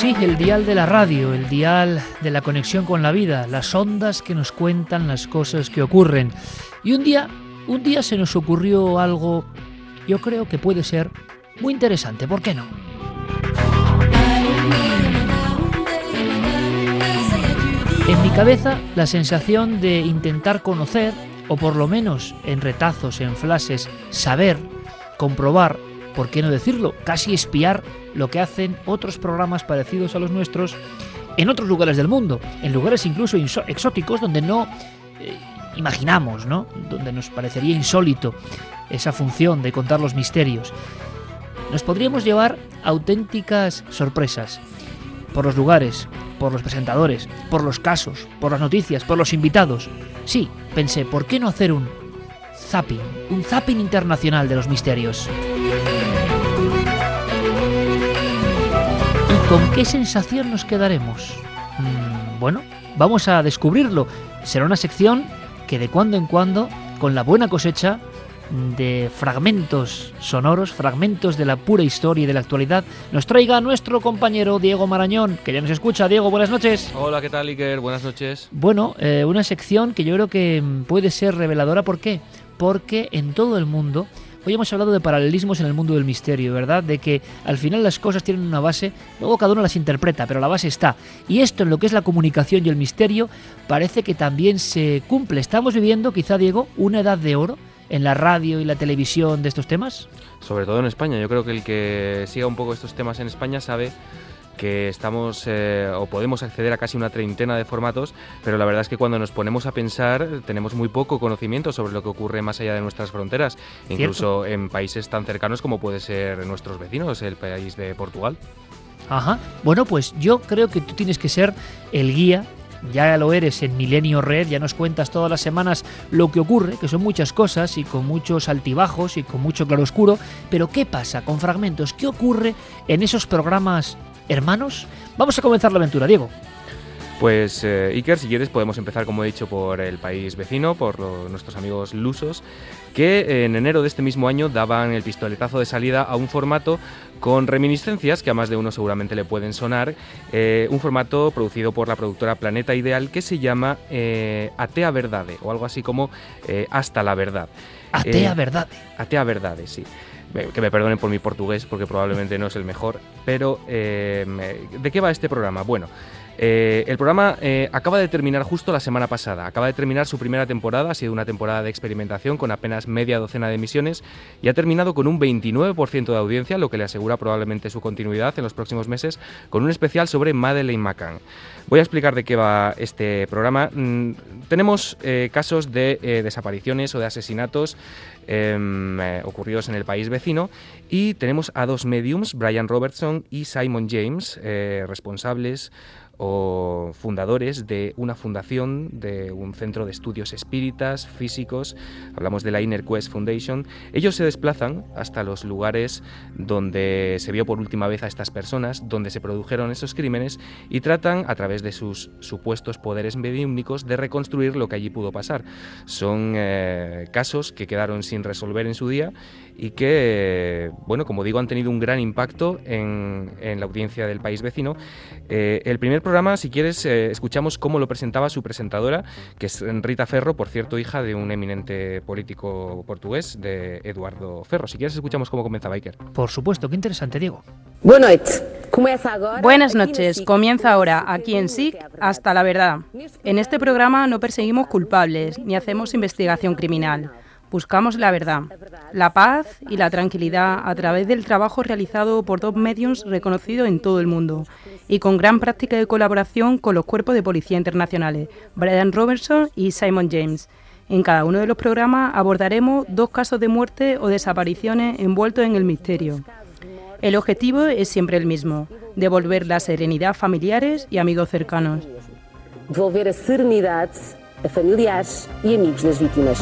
Sí, el dial de la radio, el dial de la conexión con la vida, las ondas que nos cuentan las cosas que ocurren. Y un día, un día se nos ocurrió algo, yo creo que puede ser muy interesante, ¿por qué no? En mi cabeza, la sensación de intentar conocer, o por lo menos en retazos, en flashes, saber, comprobar, por qué no decirlo, casi espiar lo que hacen otros programas parecidos a los nuestros en otros lugares del mundo, en lugares incluso exóticos donde no eh, imaginamos, ¿no? Donde nos parecería insólito esa función de contar los misterios. Nos podríamos llevar auténticas sorpresas por los lugares, por los presentadores, por los casos, por las noticias, por los invitados. Sí, pensé, ¿por qué no hacer un zapping, un zapping internacional de los misterios? ¿Con qué sensación nos quedaremos? Mm, bueno, vamos a descubrirlo. Será una sección que de cuando en cuando, con la buena cosecha de fragmentos sonoros, fragmentos de la pura historia y de la actualidad, nos traiga nuestro compañero Diego Marañón, que ya nos escucha. Diego, buenas noches. Hola, ¿qué tal, Iker? Buenas noches. Bueno, eh, una sección que yo creo que puede ser reveladora. ¿Por qué? Porque en todo el mundo Hoy hemos hablado de paralelismos en el mundo del misterio, ¿verdad? De que al final las cosas tienen una base, luego cada uno las interpreta, pero la base está. Y esto en lo que es la comunicación y el misterio parece que también se cumple. Estamos viviendo, quizá Diego, una edad de oro en la radio y la televisión de estos temas. Sobre todo en España. Yo creo que el que siga un poco estos temas en España sabe que estamos eh, o podemos acceder a casi una treintena de formatos, pero la verdad es que cuando nos ponemos a pensar tenemos muy poco conocimiento sobre lo que ocurre más allá de nuestras fronteras, incluso en países tan cercanos como puede ser nuestros vecinos, el país de Portugal. Ajá. Bueno, pues yo creo que tú tienes que ser el guía ya lo eres en Milenio Red, ya nos cuentas todas las semanas lo que ocurre, que son muchas cosas y con muchos altibajos y con mucho claroscuro, pero ¿qué pasa con fragmentos? ¿Qué ocurre en esos programas hermanos. Vamos a comenzar la aventura, Diego. Pues eh, Iker, si quieres podemos empezar, como he dicho, por el país vecino, por nuestros amigos lusos, que en enero de este mismo año daban el pistoletazo de salida a un formato con reminiscencias que a más de uno seguramente le pueden sonar, eh, un formato producido por la productora Planeta Ideal que se llama eh, Atea Verdade, o algo así como Hasta la Verdad. Atea Verdade. Atea Verdade, sí que me perdonen por mi portugués porque probablemente no es el mejor, pero eh, ¿de qué va este programa? Bueno, eh, el programa eh, acaba de terminar justo la semana pasada, acaba de terminar su primera temporada, ha sido una temporada de experimentación con apenas media docena de emisiones y ha terminado con un 29% de audiencia, lo que le asegura probablemente su continuidad en los próximos meses, con un especial sobre Madeleine McCann. Voy a explicar de qué va este programa. Mm, tenemos casos de desapariciones o de asesinatos em, ocurridos en el país vecino y tenemos a dos mediums, Brian Robertson y Simon James, responsables o fundadores de una fundación, de un centro de estudios espíritas, físicos, hablamos de la Inner Quest Foundation, ellos se desplazan hasta los lugares donde se vio por última vez a estas personas, donde se produjeron esos crímenes y tratan, a través de sus supuestos poderes mediúmnicos, de reconstruir lo que allí pudo pasar. Son eh, casos que quedaron sin resolver en su día y que, bueno, como digo, han tenido un gran impacto en, la audiencia del país vecino. Eh, el primer programa, si quieres, eh, escuchamos cómo lo presentaba su presentadora, que es Rita Ferro, por cierto, hija de un eminente político portugués, de Eduardo Ferro. Si quieres, escuchamos cómo comenzaba Iker. Por supuesto, qué interesante, Diego. Buenas noches. Comienza ahora, aquí en SIC, hasta la verdad. En este programa no perseguimos culpables ni hacemos investigación criminal. Buscamos la verdad, la paz y la tranquilidad a través del trabajo realizado por dos medios reconocidos en todo el mundo y con gran práctica de colaboración con los cuerpos de policía internacionales, Brian Robertson y Simon James. En cada uno de los programas abordaremos dos casos de muerte o desapariciones envueltos en el misterio. El objetivo es siempre el mismo, devolver la serenidad a familiares y amigos cercanos. Devolver a serenidade a familiares e amigos das vítimas.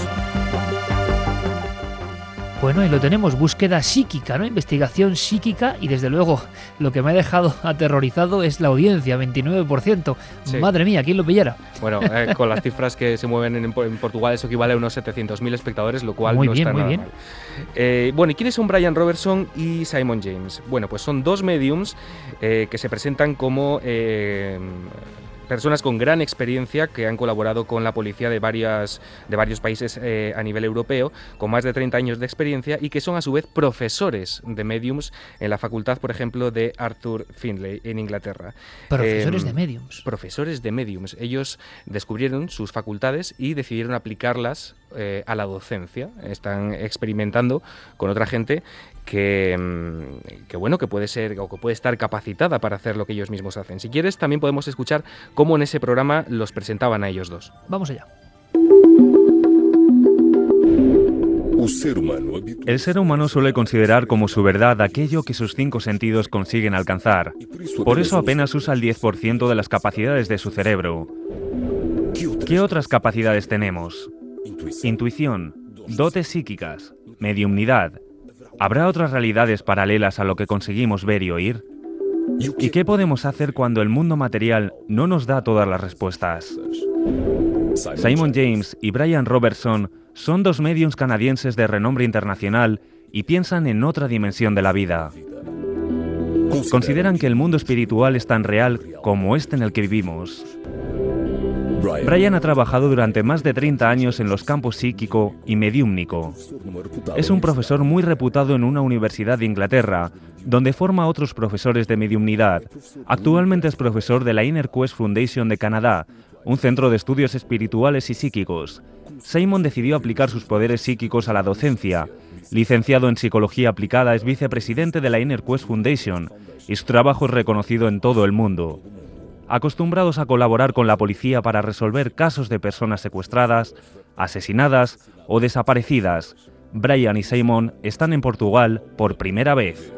Bueno, y lo tenemos, búsqueda psíquica, ¿no? Investigación psíquica y desde luego lo que me ha dejado aterrorizado es la audiencia, 29%. Sí. Madre mía, ¿quién lo pillara? Bueno, eh, con las cifras que se mueven en, en Portugal, eso equivale a unos 700.000 espectadores, lo cual Muy no bien, está muy nada bien. mal. Eh, bueno, ¿y quiénes son Brian Robertson y Simon James? Bueno, pues son dos mediums eh, que se presentan como eh, personas con gran experiencia que han colaborado con la policía de, varias, de varios países eh, a nivel europeo, con más de 30 años de experiencia y que son a su vez profesores de mediums en la facultad, por ejemplo, de Arthur Findlay en Inglaterra. Profesores Em, de mediums. profesores de mediums. Ellos descubrieron sus facultades y decidieron aplicarlas eh, a la docencia. Están experimentando con otra gente que, mm, que, bueno que puede ser o que puede estar capacitada para hacer lo que ellos mismos hacen. Si quieres, también podemos escuchar cómo en ese programa los presentaban a ellos dos. Vamos allá. El ser humano suele considerar como su verdad aquello que sus cinco sentidos consiguen alcanzar. Por eso apenas usa el 10% de las capacidades de su cerebro. ¿Qué otras capacidades tenemos? Intuición, dotes psíquicas, mediumnidad. ¿Habrá otras realidades paralelas a lo que conseguimos ver y oír? ¿Y qué podemos hacer cuando el mundo material no nos da todas las respuestas? Simon James y Brian Robertson son dos mediums canadienses de renombre internacional y piensan en otra dimensión de la vida. Consideran que el mundo espiritual es tan real como este en el que vivimos. Brian ha trabajado durante más de 30 años en los campos psíquico y mediúmnico. Es un profesor muy reputado en una universidad de Inglaterra, donde forma a otros profesores de mediumnidad. Actualmente es profesor de la Inner Quest Foundation de Canadá, un centro de estudios espirituales y psíquicos. Simon decidió aplicar sus poderes psíquicos a la docencia. Licenciado en Psicología Aplicada, es vicepresidente de la Inner Quest Foundation y su trabajo es reconocido en todo el mundo. Acostumbrados a colaborar con la policía para resolver casos de personas secuestradas, asesinadas o desaparecidas, Brian y Simon están en Portugal por primera vez.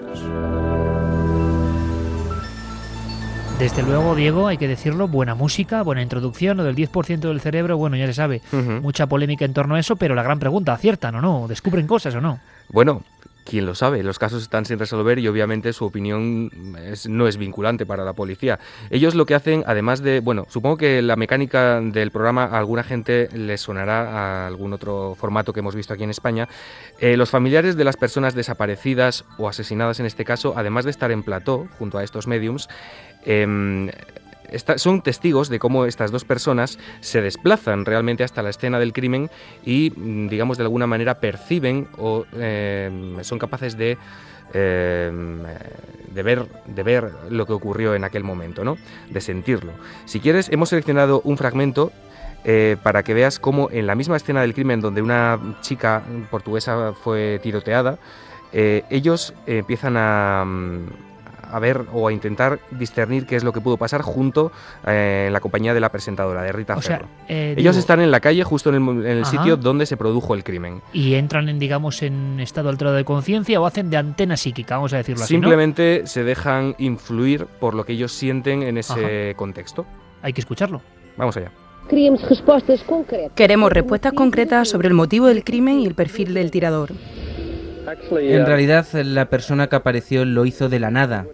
Desde luego, Diego, hay que decirlo, buena música, buena introducción, lo del 10% del cerebro, bueno, ya se sabe, mucha polémica en torno a eso, pero la gran pregunta, ¿aciertan o no? ¿Descubren cosas o no? Bueno, quién lo sabe, los casos están sin resolver y obviamente su opinión es- no es vinculante para la policía. Ellos lo que hacen, además de, bueno, supongo que la mecánica del programa a alguna gente les sonará a algún otro formato que hemos visto aquí en España. Eh, los familiares de las personas desaparecidas o asesinadas en este caso, además de estar en plató junto a estos mediums, em, son testigos de cómo estas dos personas se desplazan realmente hasta la escena del crimen y, mm, digamos, de alguna manera perciben o em, son capaces de, em, de, ver, de ver lo que ocurrió en aquel momento, ¿no? de sentirlo. Si quieres, hemos seleccionado un fragmento eh, para que veas cómo en la misma escena del crimen donde una chica portuguesa fue tiroteada, eh, ellos eh, empiezan a, mm, a ver o a intentar discernir qué es lo que pudo pasar junto eh, en la compañía de la presentadora, de Rita O sea, Ferro. eh, Ellos digo, están en la calle, justo en el, en el Ajá. sitio donde se produjo el crimen. y entran en, digamos, en estado alterado de conciencia o hacen de antena psíquica, vamos a decirlo así, ¿no? Simplemente se dejan influir por lo que ellos sienten en ese contexto. Hay que escucharlo. Vamos allá. Queremos respuestas concretas sobre el motivo del crimen y el perfil del tirador. En realidad, la persona que apareció lo hizo de la nada.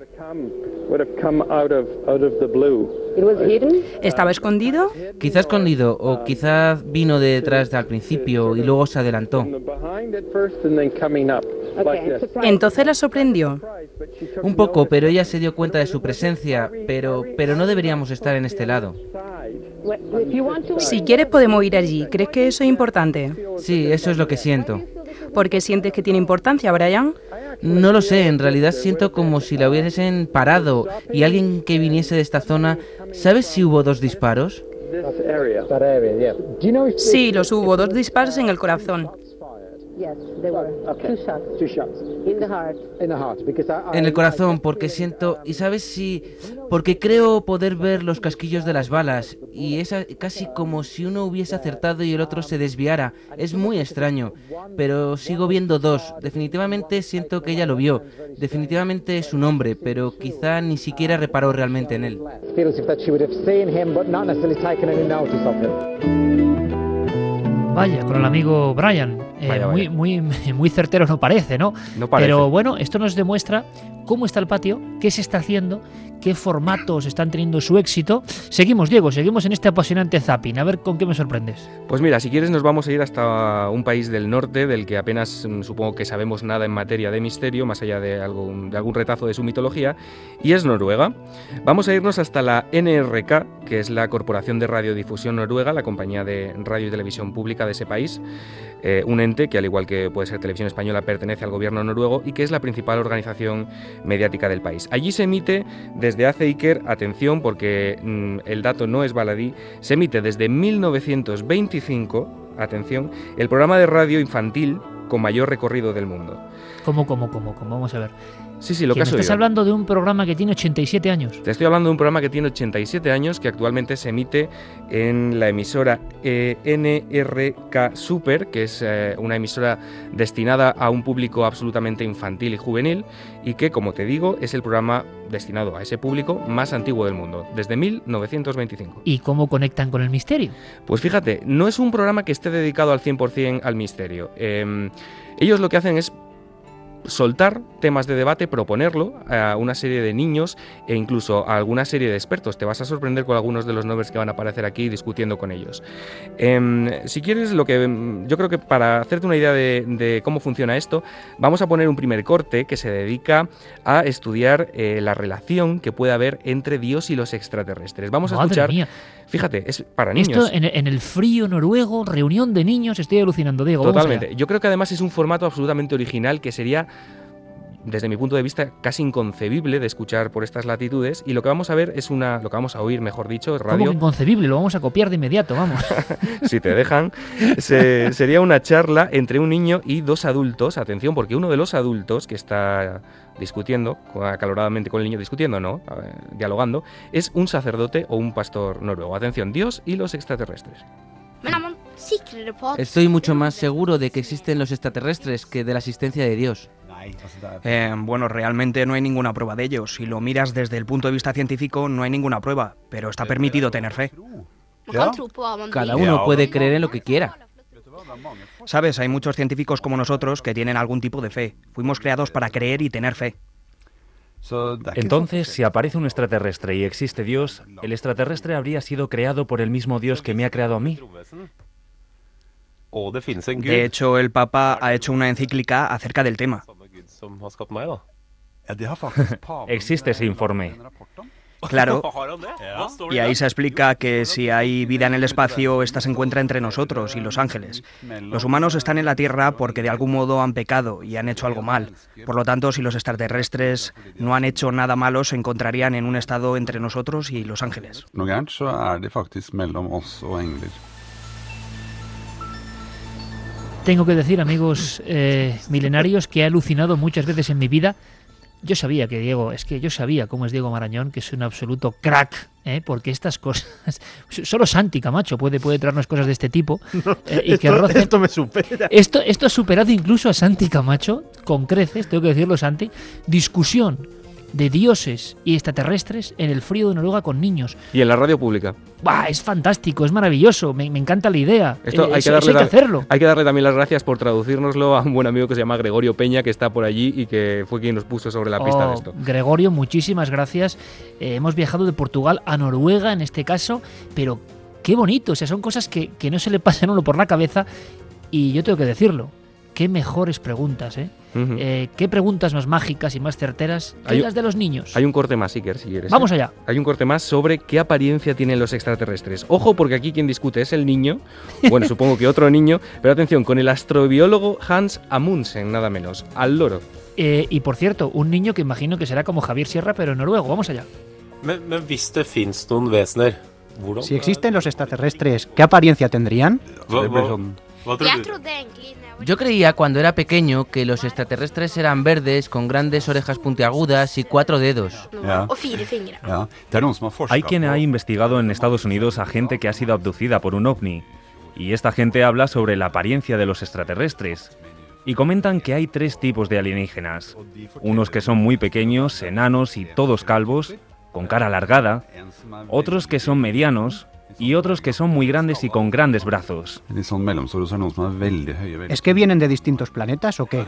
It was hidden. ¿Estaba escondido? Quizá escondido o quizá vino de detrás al principio y luego se adelantó. Entonces la sorprendió. Un poco, pero ella se dio cuenta de su presencia, pero, pero no deberíamos estar en este lado. Si quieres podemos ir allí. ¿Crees que eso es importante? Sí, eso es lo que siento. ¿Por qué sientes que tiene importancia, Brian? No lo sé, en realidad siento como si la hubiesen parado y alguien que viniese de esta zona... ¿Sabes si hubo dos disparos? Sí, los hubo, dos disparos en el corazón. Yes, they were. Two shots. Two shots. In the heart. In the heart, because I, En I- el corazón, porque siento... ¿Y sabes si...? Porque creo poder ver los casquillos de las balas. Y es casi como si uno hubiese acertado y el otro se desviara. Es muy extraño. Pero sigo viendo dos. Definitivamente siento que ella lo vio. Definitivamente es un hombre, pero quizá ni siquiera reparó realmente en él. feels as if that she would have seen him, but not necessarily taken any notice of him. Vaya, con el amigo Brian. Eh, Vaya, muy, vaya. muy, muy certero no parece, ¿no? No parece. Pero bueno, esto nos demuestra cómo está el patio, qué se está haciendo, qué formatos están teniendo su éxito. Seguimos, Diego, seguimos en este apasionante zapping. A ver con qué me sorprendes. Pues mira, si quieres nos vamos a ir hasta un país del norte del que apenas mm, supongo que sabemos nada en materia de misterio, más allá de, algún, de algún retazo de su mitología, y es Noruega. Vamos a irnos hasta la NRK, que es la Corporación de Radiodifusión Noruega, la compañía de radio y televisión pública de ese país, eh, un que al igual que puede ser Televisión Española pertenece al gobierno noruego y que es la principal organización mediática del país. Allí se emite desde hace Iker, atención porque mm, el dato no es baladí, se emite desde 1925, atención, el programa de radio infantil con mayor recorrido del mundo. ¿Cómo, cómo, cómo, cómo? Vamos a ver. Sí, sí, lo Que que me estás oído. hablando de un programa que tiene 87 años. Te estoy hablando de un programa que tiene 87 años, que actualmente se emite en la emisora eh, NRK Super, que es eh, una emisora destinada a un público absolutamente infantil y juvenil, y que, como te digo, es el programa destinado a ese público más antiguo del mundo, desde 1925. ¿Y cómo conectan con el misterio? Pues fíjate, no es un programa que esté dedicado al 100% al misterio. Eh, ellos lo que hacen es soltar temas de debate, proponerlo a una serie de niños e incluso a alguna serie de expertos. Te vas a sorprender con algunos de los nombres que van a aparecer aquí discutiendo con ellos. Em, si quieres, lo que em, yo creo que para hacerte una idea de, de cómo funciona esto, vamos a poner un primer corte que se dedica a estudiar eh, la relación que puede haber entre Dios y los extraterrestres. Vamos a escuchar. mía. Fíjate, es para niños. Esto en, en el frío noruego, reunión de niños, estoy alucinando, Diego. Totalmente. Yo creo que además es un formato absolutamente original que sería, desde mi punto de vista, casi inconcebible de escuchar por estas latitudes. Y lo que vamos a ver es una, lo que vamos a oír, mejor dicho, es ¿Cómo que radio. inconcebible? Lo vamos a copiar de inmediato, vamos. si te dejan, se- sería una charla entre un niño y dos adultos. Atención, porque uno de los adultos que está discutiendo, acaloradamente con el niño, discutiendo, no, ver, dialogando, es un sacerdote o un pastor noruego. Atención, Dios y los extraterrestres. Er Estoy mucho más seguro de que existen los extraterrestres que de la existencia de Dios. Eh, bueno, realmente no hay ninguna prueba de ello. Si lo miras desde el punto de vista científico, no hay ninguna prueba, pero está permitido tener fe. Cada uno puede creer en lo que quiera. Sabes, hay muchos científicos como nosotros que tienen algún tipo de fe. Fuimos creados para creer y tener fe. Entonces, si aparece un extraterrestre y existe Dios, el extraterrestre habría sido creado por el mismo Dios que me ha creado a mí. De hecho, el Papa ha hecho una encíclica acerca del tema. Existe ese informe. Claro, y ahí se explica que si hay vida en el espacio, esta se encuentra entre nosotros y los ángeles. Los humanos están en la Tierra porque de algún modo han pecado y han hecho algo mal. Por lo tanto, si los extraterrestres no han hecho nada malo, se encontrarían en un estado entre nosotros y los ángeles. Tengo que decir, amigos eh, milenarios, que he alucinado muchas veces en mi vida. Yo sabía que Diego, es que yo sabía cómo es Diego Marañón, que es un absoluto crack, ¿eh? porque estas cosas. Solo Santi Camacho puede, puede traernos cosas de este tipo. eh, y que esto, rocen- esto me supera. Esto, esto ha superado incluso a Santi Camacho, con creces, tengo que decirlo, Santi. Discusión de dioses y extraterrestres en el frío de Noruega con niños. Y en la radio pública. ¡Buah! Es fantástico, es maravilloso, me, me encanta la idea. Esto Eh, hay, eso- que darle, hay que ta- hacerlo. hay que darle también las gracias por traducirnoslo a un buen amigo que se llama Gregorio Peña, que está por allí y que fue quien nos puso sobre la pista Oh, de esto. Gregorio, muchísimas gracias. Eh, hemos viajado de Portugal a Noruega en este caso, pero qué bonito. O sea, son cosas que, que no se le pasan uno por la cabeza y yo tengo que decirlo. Qué mejores preguntas, ¿eh? Ujú. Eh, qué preguntas más mágicas y más certeras que Hay- las de los niños. Hay un corte más, Iker, si quieres. Vamos ¿eh? allá. Hay un corte más sobre qué apariencia tienen los extraterrestres. Ojo, porque aquí quien discute es el niño. Bueno, supongo que otro niño. Pero atención, con el astrobiólogo Hans Amundsen, nada menos. Al loro. Eh, y por cierto, un niño que imagino que será como Javier Sierra, pero en noruego. Vamos allá. Si existen los extraterrestres, ¿qué apariencia tendrían? Hva, Yo creía cuando era pequeño que los extraterrestres eran verdes, con grandes orejas puntiagudas y cuatro dedos. Hay quien ha investigado en Estados Unidos a gente que ha sido abducida por un ovni. Y esta gente habla sobre la apariencia de los extraterrestres. Y comentan que hay tres tipos de alienígenas. Unos que son muy pequeños, enanos y todos calvos, con cara alargada. Otros que son medianos, y otros que son muy grandes y con grandes brazos. ¿Es que vienen de distintos planetas o qué?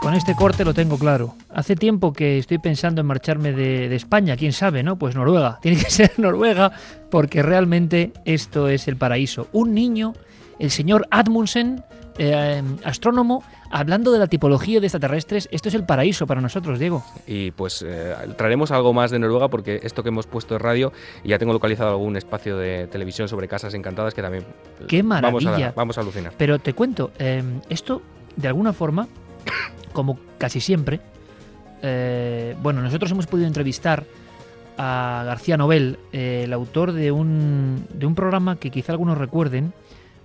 Con este corte lo tengo claro. Hace tiempo que estoy pensando en marcharme de, de, España, quién sabe, ¿no? Pues Noruega. Tiene que ser Noruega porque realmente esto es el paraíso. Un niño, el señor Admundsen, eh, astrónomo, hablando de la tipología de extraterrestres, esto es el paraíso para nosotros, Diego. Y pues eh, traeremos algo más de Noruega porque esto que hemos puesto de radio, y ya tengo localizado algún espacio de televisión sobre casas encantadas que también ¡Qué maravilla! Vamos a, vamos a alucinar. Pero te cuento, eh, esto de alguna forma, como casi siempre, eh, bueno, nosotros hemos podido entrevistar a García Nobel, eh, el autor de un, de un programa que quizá algunos recuerden,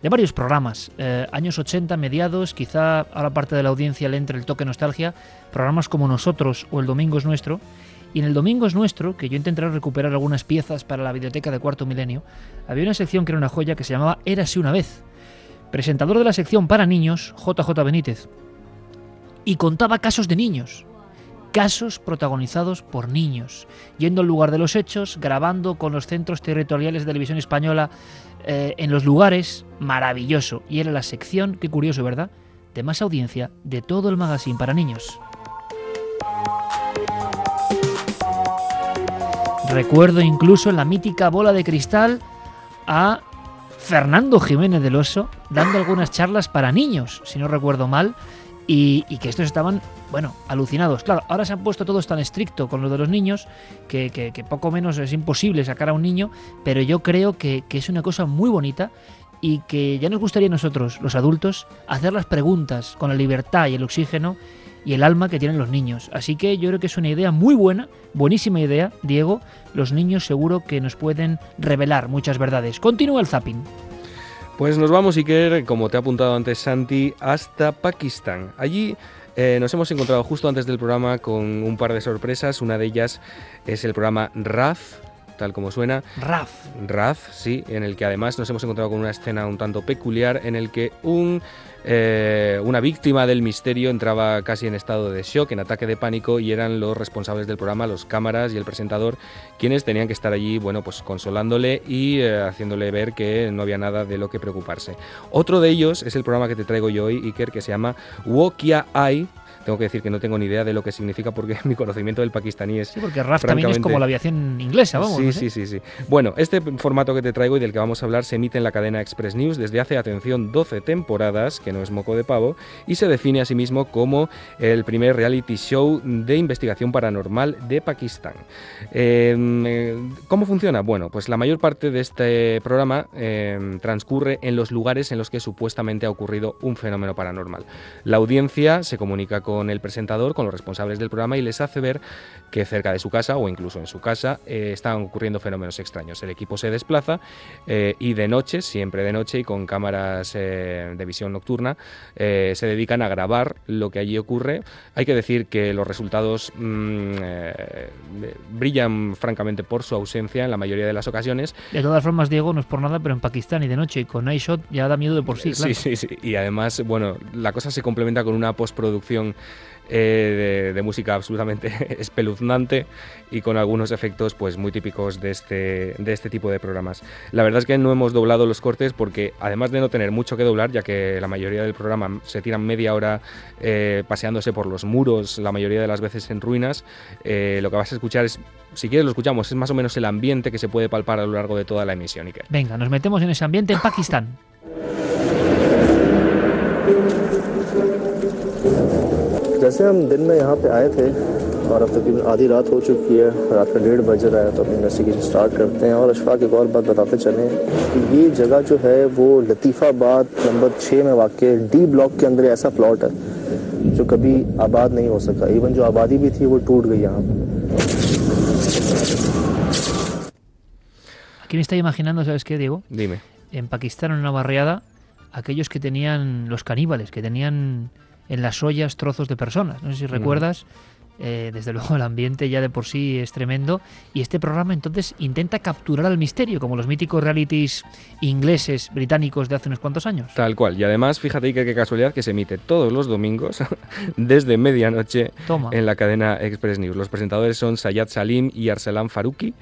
de varios programas, eh, años 80, mediados, quizá ahora parte de la audiencia le entre el toque nostalgia, programas como Nosotros o El Domingo es Nuestro. Y en El Domingo es Nuestro, que yo intentaré recuperar algunas piezas para la biblioteca de Cuarto Milenio, había una sección que era una joya que se llamaba Érase una vez. Presentador de la sección para niños, JJ Benítez. Y contaba casos de niños, casos protagonizados por niños, yendo al lugar de los hechos, grabando con los centros territoriales de televisión española eh, en los lugares, maravilloso. Y era la sección, qué curioso, ¿verdad?, de más audiencia de todo el magazine para niños. Recuerdo incluso en la mítica bola de cristal a Fernando Jiménez del Oso dando algunas charlas para niños, si no recuerdo mal, y, que estos estaban, bueno, alucinados. Claro, ahora se han puesto todos tan estricto con lo de los niños que poco menos es imposible sacar a un niño, pero yo creo que, que, es una cosa muy bonita y que ya nos gustaría a nosotros, los adultos, hacer las preguntas con la libertad y el oxígeno y el alma que tienen los niños. Así que yo creo que es una idea muy buena, buenísima idea, Diego. Los niños seguro que nos pueden revelar muchas verdades. Continúa el zapping. Pues nos vamos, Iker, como te ha apuntado antes Santi, hasta Pakistán. Allí eh, nos hemos encontrado justo antes del programa con un par de sorpresas. Una de ellas es el programa RAF, tal como suena. RAF. RAF, sí, en el que además nos hemos encontrado con una escena un tanto peculiar en el que un eh, una víctima del misterio entraba casi en estado de shock, en ataque de pánico, y eran los responsables del programa, los cámaras y el presentador, quienes tenían que estar allí, bueno, pues consolándole y eh, haciéndole ver que no había nada de lo que preocuparse. Otro de ellos es el programa que te traigo yo hoy, Iker, que se llama Wokia Eye tengo que decir que no tengo ni idea de lo que significa porque mi conocimiento del pakistaní es. Sí, porque RAF también es como la aviación inglesa, vamos. Sí, no sí, sí, sí. Bueno, este formato que te traigo y del que vamos a hablar se emite en la cadena Express News desde hace, atención, 12 temporadas, que no es moco de pavo, y se define a sí mismo como el primer reality show de investigación paranormal de Pakistán. Eh, ¿Cómo funciona? Bueno, pues la mayor parte de este programa eh, transcurre en los lugares en los que supuestamente ha ocurrido un fenómeno paranormal. La audiencia se comunica con con el presentador, con los responsables del programa y les hace ver que cerca de su casa o incluso en su casa eh, están ocurriendo fenómenos extraños. El equipo se desplaza eh, y de noche, siempre de noche y con cámaras eh, de visión nocturna, se dedican a grabar lo que allí ocurre. Hay que decir que los resultados mmm, brillan francamente por su ausencia en la mayoría de las ocasiones. De todas formas, Diego, no es por nada, pero en Pakistán y de noche y con iShot ya da miedo de por sí. Claro. Sí, sí, sí. Y además, bueno, la cosa se complementa con una postproducción eh, de, música absolutamente espeluznante y con algunos efectos pues muy típicos de este, de este tipo de programas. La verdad es que no hemos doblado los cortes porque además de no tener mucho que doblar, ya que la mayoría del programa se tiran media hora eh, paseándose por los muros, la mayoría de las veces en ruinas, eh, lo que vas a escuchar es, si quieres lo escuchamos, es más o menos el ambiente que se puede palpar a lo largo de toda la emisión. Iker. Venga, nos metemos en ese ambiente en Pakistán. जैसे हम दिन में यहाँ पे आए थे और अब तकरीबन आधी रात हो चुकी है रात का डेढ़ बज रहा है तो अपनी इन्वेस्टिगेशन स्टार्ट करते हैं और अशफाक एक और बात बताते चलें कि ये जगह जो है वो लतीफ़ाबाद नंबर छः में वाक़ डी ब्लॉक के अंदर ऐसा प्लॉट है जो कभी आबाद नहीं हो सका इवन जो आबादी भी थी वो टूट गई यहाँ पर que está imaginando, ¿sabes qué, Diego? Dime. En Pakistán, en una barriada, aquellos que tenían, los caníbales, que tenían en las ollas trozos de personas. No sé si recuerdas. Eh, desde luego el ambiente ya de por sí es tremendo y este programa entonces intenta capturar al misterio como los míticos realities ingleses, británicos de hace unos cuantos años. Tal cual. Y además, fíjate que qué casualidad que se emite todos los domingos desde medianoche en la cadena Express News. Los presentadores son Sayad Salim y Arsalan Faruqi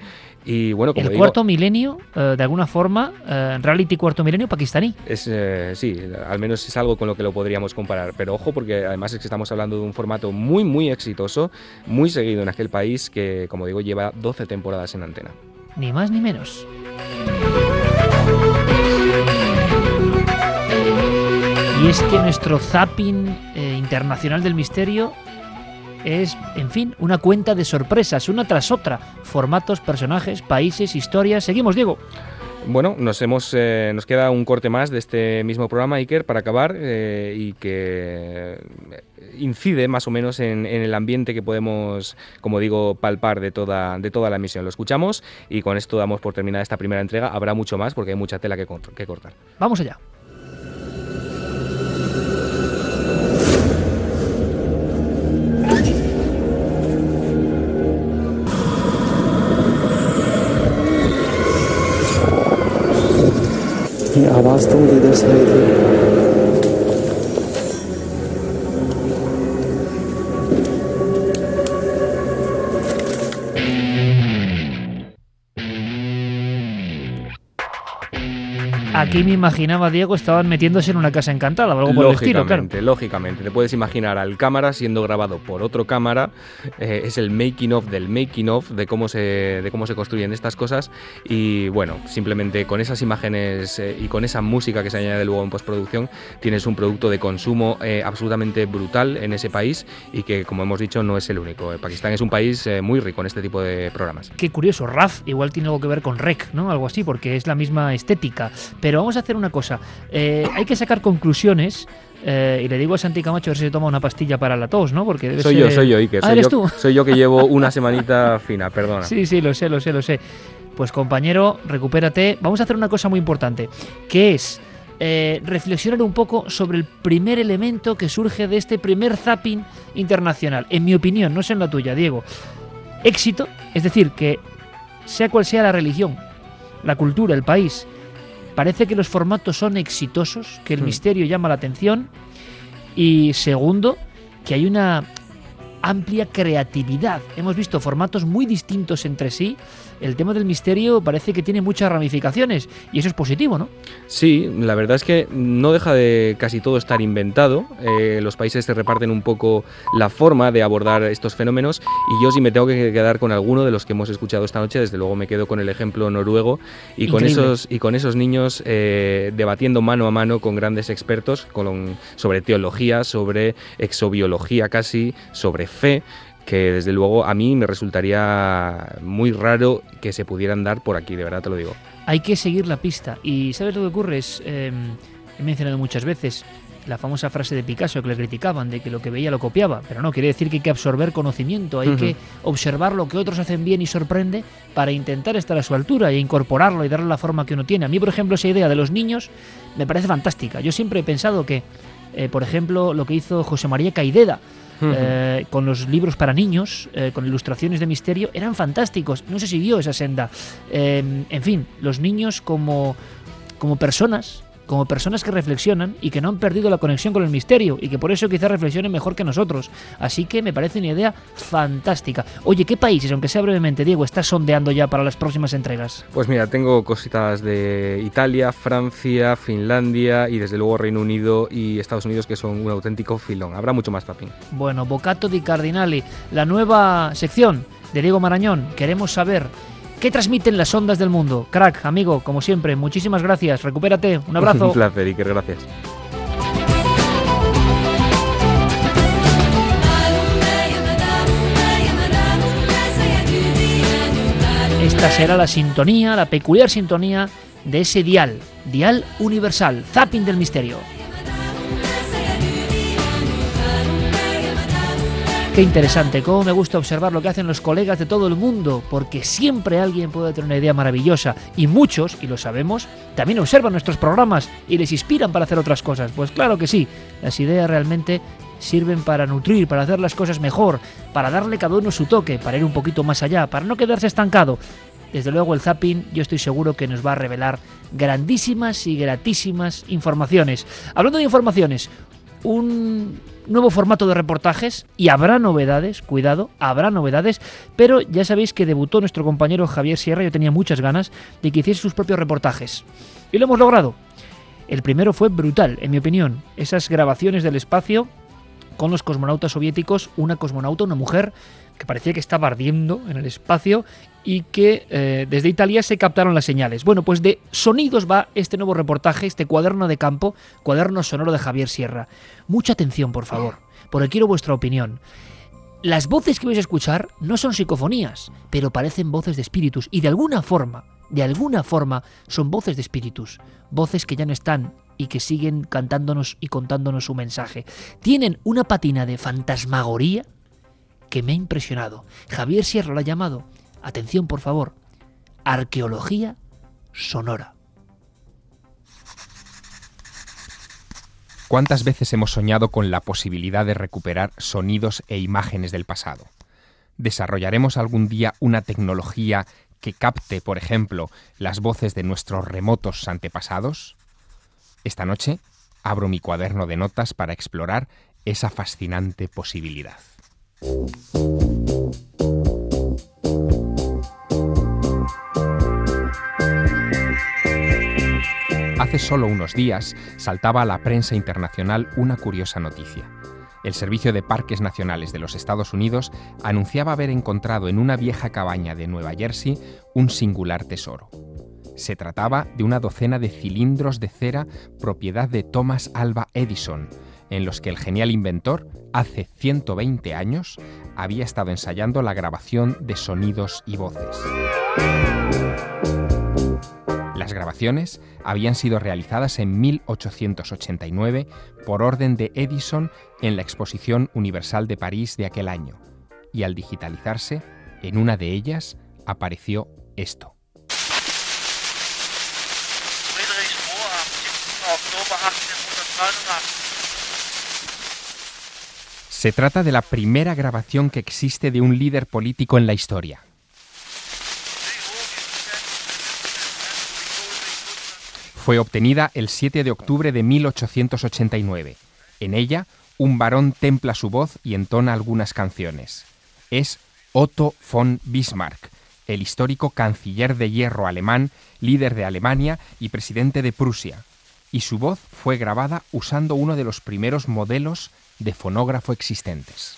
y bueno, como el cuarto milenio, eh, de alguna forma, eh, reality cuarto milenio pakistaní. Es, eh, sí, al menos es algo con lo que lo podríamos comparar. Pero ojo, porque además es que estamos hablando de un formato muy, muy exitoso, muy seguido en aquel país que, como digo, lleva 12 temporadas en antena. Ni más ni menos. Y es que nuestro zapping internacional del misterio es, en fin, una cuenta de sorpresas, una tras otra. Formatos, personajes, países, historias. Seguimos, Diego. Bueno, nos hemos eh, nos queda un corte más de este mismo programa, Iker, para acabar eh, y que incide más o menos en, el ambiente que podemos, como digo, palpar de toda, de toda la emisión. Lo escuchamos y con esto damos por terminada esta primera entrega. Habrá mucho más porque hay mucha tela que, que cortar. Vamos allá. आवाज़ तो मुझे इधर से थी Aquí me imaginaba, Diego, estaban metiéndose en una casa encantada, algo por el estilo, claro. Lógicamente, te puedes imaginar al cámara siendo grabado por otro cámara. Eh, es el making of del making of de cómo se de cómo se construyen estas cosas y bueno, simplemente con esas imágenes eh, y con esa música que se añade luego en postproducción tienes un producto de consumo eh, absolutamente brutal en ese país y que como hemos dicho no es el único. Pakistán es un país muy rico en este tipo de programas. Qué curioso, RAF igual tiene algo que ver con REC, ¿no? Algo así porque es la misma estética. Pero vamos a hacer una cosa. Eh, hay que sacar conclusiones. Eh, y le digo a Santi Camacho a ver si se toma una pastilla para la tos, ¿no? Porque soy yo, soy yo, Iker. Ah, soy, yo, soy yo que llevo una semanita fina, perdona. Sí, sí, lo sé, lo sé, lo sé. Pues compañero, recupérate. Vamos a hacer una cosa muy importante, que es eh, reflexionar un poco sobre el primer elemento que surge de este primer zapping internacional. En mi opinión, no sé en la tuya, Diego. Éxito, es decir, que sea cual sea la religión, la cultura, el país, parece que los formatos son exitosos, que el hmm. misterio llama la atención y segundo, que hay una amplia creatividad. Hemos visto formatos muy distintos entre sí el tema del misterio parece que tiene muchas ramificaciones y eso es positivo, ¿no? Sí, la verdad es que no deja de casi todo estar inventado. Eh, los países se reparten un poco la forma de abordar estos fenómenos y yo si me tengo que quedar con alguno de los que hemos escuchado esta noche, desde luego me quedo con el ejemplo noruego y con esos y con esos niños eh, debatiendo mano a mano con grandes expertos con, sobre teología, sobre exobiología casi, sobre fe que desde luego a mí me resultaría muy raro que se pudieran dar por aquí, de verdad te lo digo. Hay que seguir la pista y ¿sabes lo que ocurre? Es, em, he mencionado muchas veces la famosa frase de Picasso que le criticaban de que lo que veía lo copiaba, pero no, quiere decir que hay que absorber conocimiento, hay que observar lo que otros hacen bien y sorprende para intentar estar a su altura e incorporarlo y darle la forma que uno tiene. A mí, por ejemplo, esa idea de los niños me parece fantástica. Yo siempre he pensado que, eh, por ejemplo, lo que hizo José María Caideda, eh, con los libros para niños, eh, con ilustraciones de misterio, eran fantásticos. No se siguió esa senda. Em, en fin, los niños como, como personas como personas que reflexionan y que no han perdido la conexión con el misterio y que por eso quizás reflexionen mejor que nosotros. Así que me parece una idea fantástica. Oye, ¿qué países, aunque sea brevemente, Diego, estás sondeando ya para las próximas entregas? Pues mira, tengo cositas de Italia, Francia, Finlandia y desde luego Reino Unido y Estados Unidos que son un auténtico filón. Habrá mucho más tapping. Bueno, Bocato di Cardinali, la nueva sección de Diego Marañón. Queremos saber ¿Qué transmiten las ondas del mundo? Crack, amigo, como siempre, muchísimas gracias. Recupérate. Un abrazo. Un placer, Iker, gracias. Esta será la sintonía, la peculiar sintonía de ese dial, dial universal, zapping del misterio. Qué interesante, cómo me gusta observar lo que hacen los colegas de todo el mundo, porque siempre alguien puede tener una idea maravillosa y muchos, y lo sabemos, también observan nuestros programas y les inspiran para hacer otras cosas. Pues claro que sí, las ideas realmente sirven para nutrir, para hacer las cosas mejor, para darle cada uno su toque, para ir un poquito más allá, para no quedarse estancado. Desde luego el zapping yo estoy seguro que nos va a revelar grandísimas y gratísimas informaciones. Hablando de informaciones, un nuevo formato de reportajes y habrá novedades, cuidado, habrá novedades, pero ya sabéis que debutó nuestro compañero Javier Sierra, yo tenía muchas ganas de que hiciese sus propios reportajes. Y lo hemos logrado. El primero fue brutal, en mi opinión. Esas grabaciones del espacio con los cosmonautas soviéticos, una cosmonauta, una mujer, que parecía que estaba ardiendo en el espacio y que eh, desde Italia se captaron las señales. Bueno, pues de sonidos va este nuevo reportaje, este cuaderno de campo, cuaderno sonoro de Javier Sierra. Mucha atención, por favor, porque quiero vuestra opinión. Las voces que vais a escuchar no son psicofonías, pero parecen voces de espíritus y de alguna forma, de alguna forma, son voces de espíritus, voces que ya no están y que siguen cantándonos y contándonos su mensaje. Tienen una patina de fantasmagoría que me ha impresionado. Javier Sierra lo ha llamado, atención por favor, arqueología sonora. ¿Cuántas veces hemos soñado con la posibilidad de recuperar sonidos e imágenes del pasado? ¿Desarrollaremos algún día una tecnología que capte, por ejemplo, las voces de nuestros remotos antepasados? Esta noche abro mi cuaderno de notas para explorar esa fascinante posibilidad. Hace solo unos días saltaba a la prensa internacional una curiosa noticia. El Servicio de Parques Nacionales de los Estados Unidos anunciaba haber encontrado en una vieja cabaña de Nueva Jersey un singular tesoro. Se trataba de una docena de cilindros de cera propiedad de Thomas Alva Edison, en los que el genial inventor, hace 120 años, había estado ensayando la grabación de sonidos y voces. Las grabaciones habían sido realizadas en 1889 por orden de Edison en la Exposición Universal de París de aquel año, y al digitalizarse, en una de ellas apareció esto. Se trata de la primera grabación que existe de un líder político en la historia. Fue obtenida el 7 de octubre de 1889. En ella, un varón templa su voz y entona algunas canciones. Es Otto von Bismarck, el histórico canciller de hierro alemán, líder de Alemania y presidente de Prusia, y su voz fue grabada usando uno de los primeros modelos de fonógrafo existentes.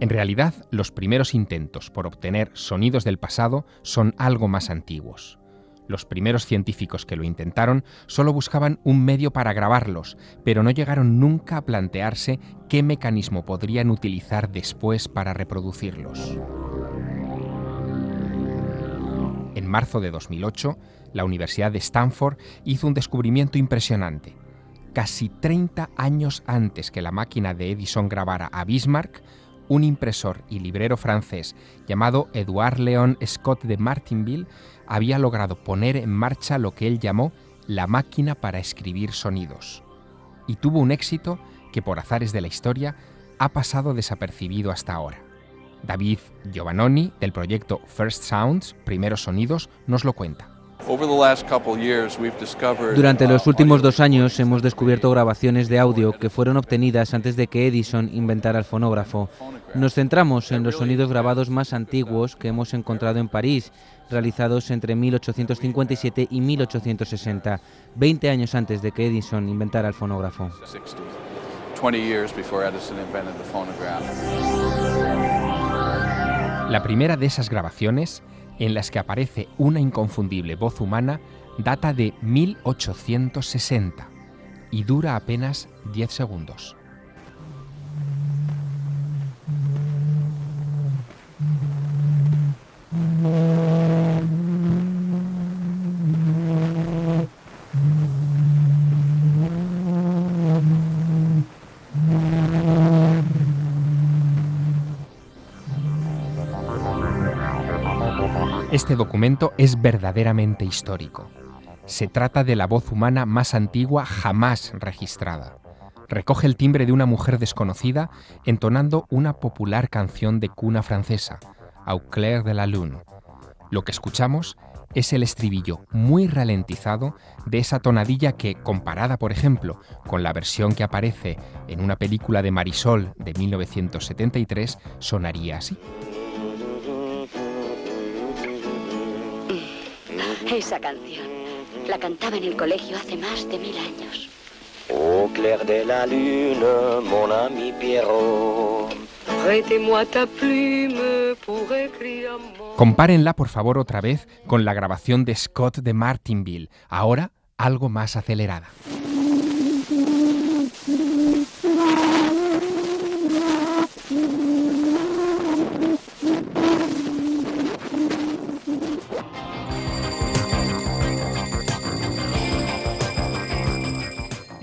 En realidad, los primeros intentos por obtener sonidos del pasado son algo más antiguos. Los primeros científicos que lo intentaron solo buscaban un medio para grabarlos, pero no llegaron nunca a plantearse qué mecanismo podrían utilizar después para reproducirlos. En marzo de 2008, la Universidad de Stanford hizo un descubrimiento impresionante. Casi 30 años antes que la máquina de Edison grabara a Bismarck, un impresor y librero francés llamado Edouard Léon Scott de Martinville había logrado poner en marcha lo que él llamó la máquina para escribir sonidos. Y tuvo un éxito que por azares de la historia ha pasado desapercibido hasta ahora. David Giovannoni, del proyecto First Sounds, Primeros Sonidos, nos lo cuenta. Durante los últimos dos años hemos descubierto grabaciones de audio que fueron obtenidas antes de que Edison inventara el fonógrafo. Nos centramos en los sonidos grabados más antiguos que hemos encontrado en París, realizados entre 1857 y 1860, 20 años antes de que Edison inventara el fonógrafo. La primera de esas grabaciones en las que aparece una inconfundible voz humana data de 1860 y dura apenas 10 segundos. Este documento es verdaderamente histórico. Se trata de la voz humana más antigua jamás registrada. Recoge el timbre de una mujer desconocida entonando una popular canción de cuna francesa, Au clair de la lune. Lo que escuchamos es el estribillo muy ralentizado de esa tonadilla que, comparada por ejemplo con la versión que aparece en una película de Marisol de 1973, sonaría así. Esa canción la cantaba en el colegio hace más de mil años. Au clair de la lune, mon ami Pierrot. Prêtez-moi ta plume pour écrire Compárenla, por favor, otra vez con la grabación de Scott de Martinville, ahora algo más acelerada.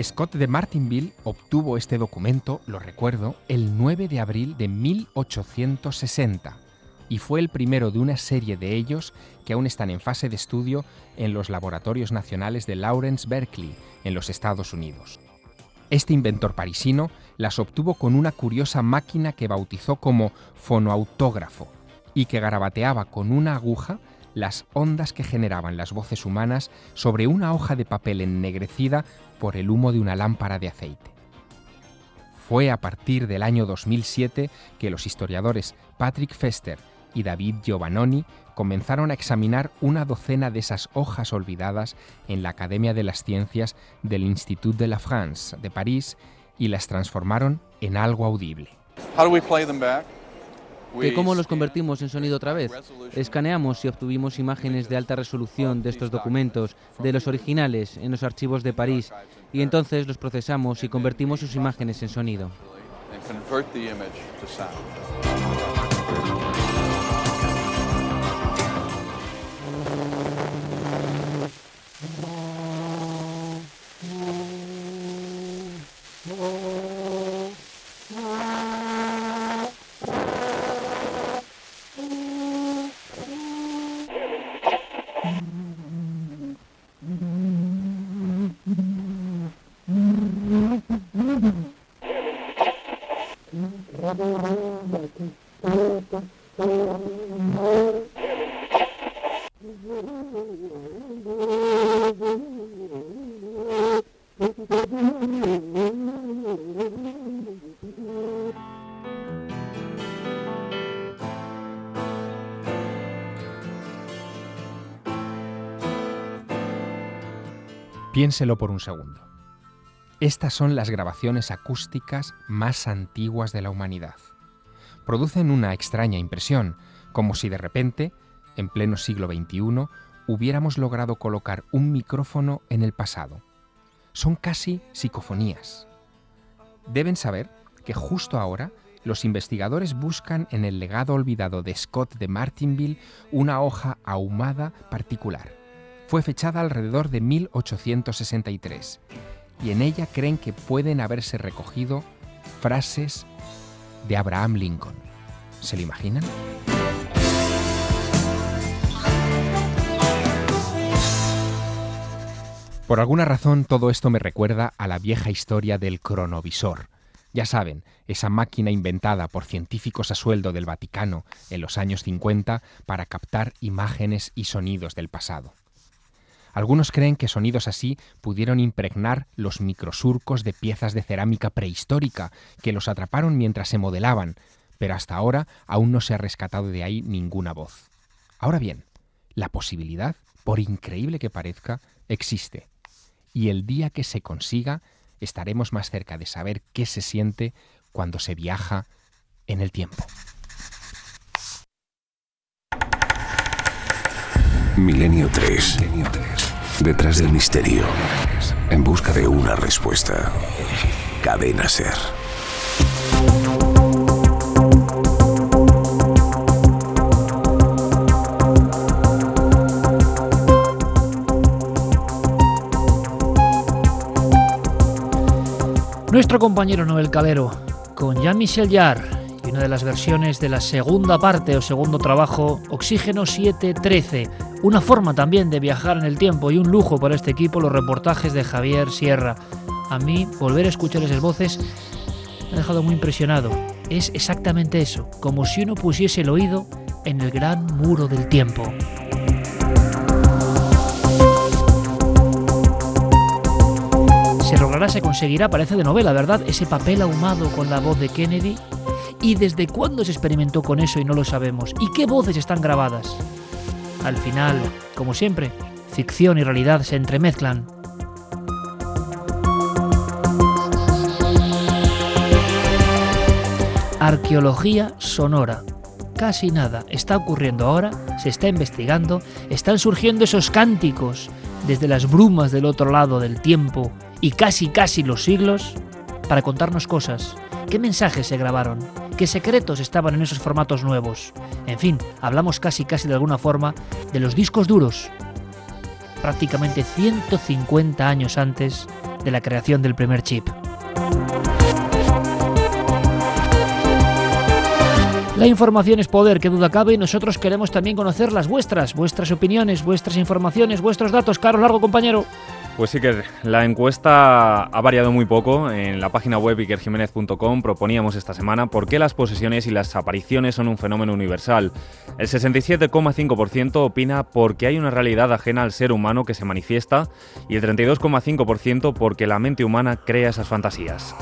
Scott de Martinville obtuvo este documento, lo recuerdo, el 9 de abril de 1860 y fue el primero de una serie de ellos que aún están en fase de estudio en los laboratorios nacionales de Lawrence Berkeley, en los Estados Unidos. Este inventor parisino las obtuvo con una curiosa máquina que bautizó como fonoautógrafo y que garabateaba con una aguja las ondas que generaban las voces humanas sobre una hoja de papel ennegrecida por el humo de una lámpara de aceite. Fue a partir del año 2007 que los historiadores Patrick Fester y David Giovannoni comenzaron a examinar una docena de esas hojas olvidadas en la Academia de las Ciencias del Institut de la France de París y las transformaron en algo audible. Cómo los convertimos en sonido otra vez? Escaneamos y obtuvimos imágenes de alta resolución de estos documentos, de los originales, en los archivos de París, y entonces los procesamos y convertimos sus imágenes en sonido. Piénselo por un segundo. Estas son las grabaciones acústicas más antiguas de la humanidad. Producen una extraña impresión, como si de repente, en pleno siglo XXI, hubiéramos logrado colocar un micrófono en el pasado. Son casi psicofonías. Deben saber que justo ahora los investigadores buscan en el legado olvidado de Scott de Martinville una hoja ahumada particular fue fechada alrededor de 1863 y en ella creen que pueden haberse recogido frases de Abraham Lincoln. ¿Se lo imaginan? Por alguna razón todo esto me recuerda a la vieja historia del cronovisor. Ya saben, esa máquina inventada por científicos a sueldo del Vaticano en los años 50 para captar imágenes y sonidos del pasado. Algunos creen que sonidos así pudieron impregnar los microsurcos de piezas de cerámica prehistórica que los atraparon mientras se modelaban, pero hasta ahora aún no se ha rescatado de ahí ninguna voz. Ahora bien, la posibilidad, por increíble que parezca, existe. Y el día que se consiga, estaremos más cerca de saber qué se siente cuando se viaja en el tiempo. Milenio 3. Detrás del misterio. En busca de una respuesta. Cadena Ser. Nuestro compañero Noel Calero, con Jean-Michel Jarre y una de las versiones de la segunda parte o segundo trabajo, Oxígeno 713. Una forma también de viajar en el tiempo y un lujo para este equipo los reportajes de Javier Sierra. A mí, volver a escuchar esas voces me ha dejado muy impresionado. Es exactamente eso, como si uno pusiese el oído en el gran muro del tiempo. Se logrará, se conseguirá, parece de novela, ¿verdad? Ese papel ahumado con la voz de Kennedy. ¿Y desde cuándo se experimentó con eso y no lo sabemos? ¿Y qué voces están grabadas? Al final, como siempre, ficción y realidad se entremezclan. Arqueología sonora. Casi nada está ocurriendo ahora, se está investigando, están surgiendo esos cánticos desde las brumas del otro lado del tiempo y casi casi los siglos para contarnos cosas. ¿Qué mensajes se grabaron? ¿Qué secretos estaban en esos formatos nuevos? En fin, hablamos casi casi de alguna forma de los discos duros, prácticamente 150 años antes de la creación del primer chip. La información es poder, que duda cabe, y nosotros queremos también conocer las vuestras, vuestras opiniones, vuestras informaciones, vuestros datos. Carlos Largo, compañero. Pues sí que la encuesta ha variado muy poco. En la página web ikerjiménez.com proponíamos esta semana por qué las posesiones y las apariciones son un fenómeno universal. El 67,5% opina porque hay una realidad ajena al ser humano que se manifiesta y el 32,5% porque la mente humana crea esas fantasías.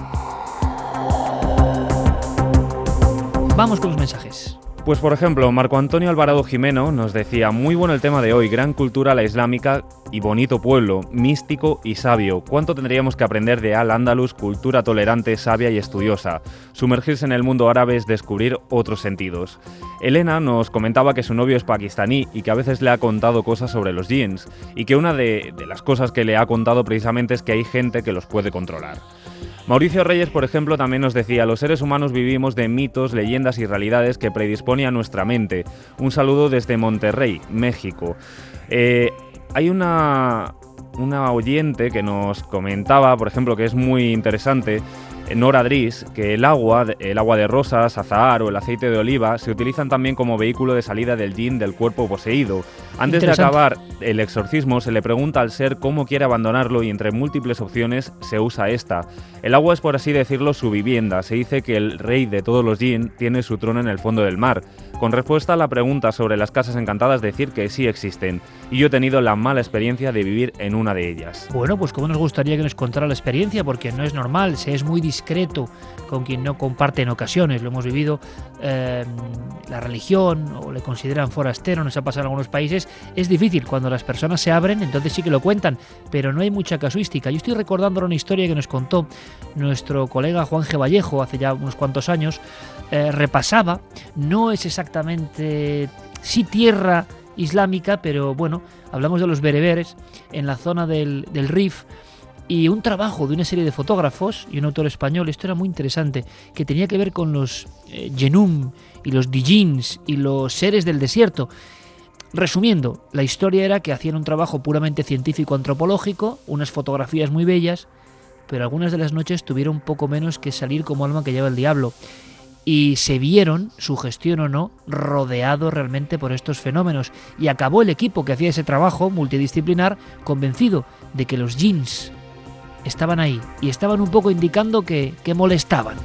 Vamos con los mensajes. Pues por ejemplo, Marco Antonio Alvarado Jimeno nos decía, muy bueno el tema de hoy, gran cultura la islámica y bonito pueblo, místico y sabio. ¿Cuánto tendríamos que aprender de Al-Ándalus, cultura tolerante, sabia y estudiosa? Sumergirse en el mundo árabe es descubrir otros sentidos. Elena nos comentaba que su novio es pakistaní y que a veces le ha contado cosas sobre los jeans y que una de, de las cosas que le ha contado precisamente es que hay gente que los puede controlar. Mauricio Reyes, por ejemplo, también nos decía, los seres humanos vivimos de mitos, leyendas y realidades que predispone a nuestra mente. Un saludo desde Monterrey, México. Eh, hay una, una oyente que nos comentaba, por ejemplo, que es muy interesante, Nora Dris, que el agua, el agua de rosas, azahar o el aceite de oliva se utilizan también como vehículo de salida del yin del cuerpo poseído. Antes de acabar el exorcismo se le pregunta al ser cómo quiere abandonarlo y entre múltiples opciones se usa esta. El agua es por así decirlo su vivienda. Se dice que el rey de todos los yin tiene su trono en el fondo del mar. Con respuesta a la pregunta sobre las casas encantadas decir que sí existen. Y yo he tenido la mala experiencia de vivir en una de ellas. Bueno, pues como nos gustaría que nos contara la experiencia, porque no es normal, se es muy discreto con quien no comparte en ocasiones. Lo hemos vivido eh, la religión o le consideran forastero, nos ha pasado en algunos países. Es difícil cuando las personas se abren, entonces sí que lo cuentan, pero no hay mucha casuística. Yo estoy recordando una historia que nos contó nuestro colega Juan G. Vallejo hace ya unos cuantos años. Eh, repasaba, no es exactamente, sí tierra islámica, pero bueno, hablamos de los bereberes en la zona del, del Rif. Y un trabajo de una serie de fotógrafos y un autor español, esto era muy interesante, que tenía que ver con los eh, y los Dijins y los seres del desierto. Resumiendo, la historia era que hacían un trabajo puramente científico-antropológico, unas fotografías muy bellas, pero algunas de las noches tuvieron poco menos que salir como alma que lleva el diablo y se vieron, su gestión o no, rodeados realmente por estos fenómenos. Y acabó el equipo que hacía ese trabajo multidisciplinar convencido de que los jeans estaban ahí y estaban un poco indicando que, que molestaban.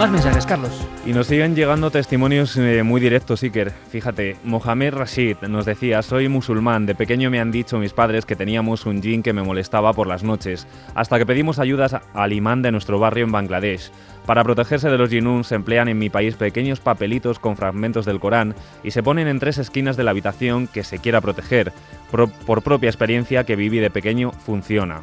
Más mensajes, Carlos. Y nos siguen llegando testimonios eh, muy directos, Iker. Fíjate, Mohamed Rashid nos decía, soy musulmán, de pequeño me han dicho mis padres que teníamos un jin que me molestaba por las noches, hasta que pedimos ayudas al imán de nuestro barrio en Bangladesh. Para protegerse de los jinún se emplean en mi país pequeños papelitos con fragmentos del Corán y se ponen en tres esquinas de la habitación que se quiera proteger. por propia experiencia que viví de pequeño, funciona.